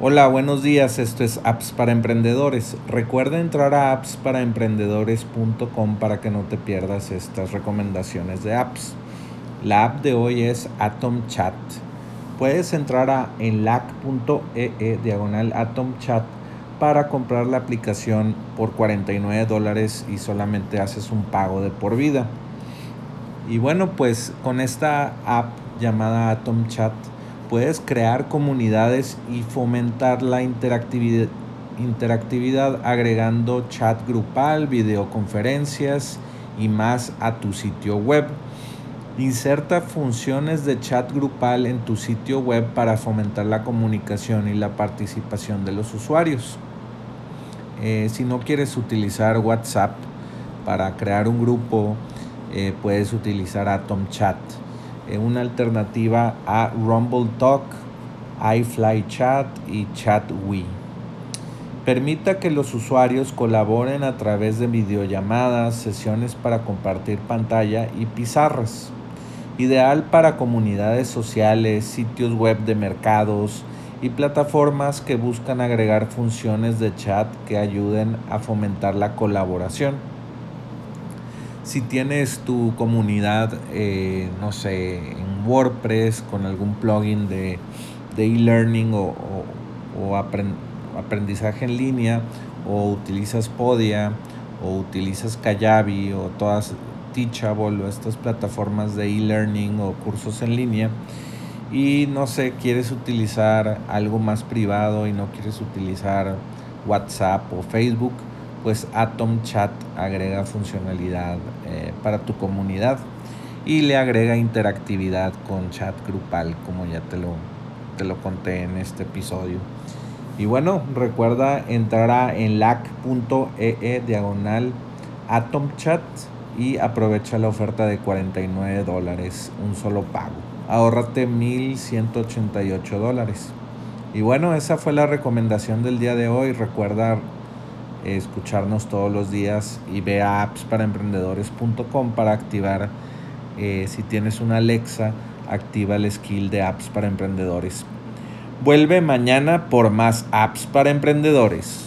Hola, buenos días. Esto es Apps para Emprendedores. Recuerda entrar a appsparaemprendedores.com para que no te pierdas estas recomendaciones de apps. La app de hoy es Atom Chat. Puedes entrar a enlac.ee e diagonal Atom Chat para comprar la aplicación por 49 dólares y solamente haces un pago de por vida. Y bueno, pues con esta app llamada Atom Chat puedes crear comunidades y fomentar la interactividad, interactividad agregando chat grupal, videoconferencias y más a tu sitio web. Inserta funciones de chat grupal en tu sitio web para fomentar la comunicación y la participación de los usuarios. Eh, si no quieres utilizar WhatsApp para crear un grupo, eh, puedes utilizar Atom Chat una alternativa a Rumble Talk, iFly Chat y ChatWe. Permita que los usuarios colaboren a través de videollamadas, sesiones para compartir pantalla y pizarras. Ideal para comunidades sociales, sitios web de mercados y plataformas que buscan agregar funciones de chat que ayuden a fomentar la colaboración si tienes tu comunidad, eh, no sé, en WordPress con algún plugin de e-learning o, aprendizaje en línea, o utilizas Podia, o utilizas Kajabi, o todas Teachable, o estas plataformas de e-learning o cursos en línea, y no sé, quieres utilizar algo más privado y no quieres utilizar WhatsApp o Facebook, pues Atom Chat agrega funcionalidad eh, para tu comunidad y le agrega interactividad con chat grupal, como ya te lo, te lo conté en este episodio. Y bueno, recuerda entrar a enlac.ee e diagonal Atom Chat y aprovecha la oferta de 49 dólares, un solo pago. Ahórrate 1188 dólares. Y bueno, esa fue la recomendación del día de hoy. Recuerda escucharnos todos los días y ve a appsparaemprendedores.com para activar, eh, si tienes una Alexa, activa el skill de apps para emprendedores. Vuelve mañana por más apps para emprendedores.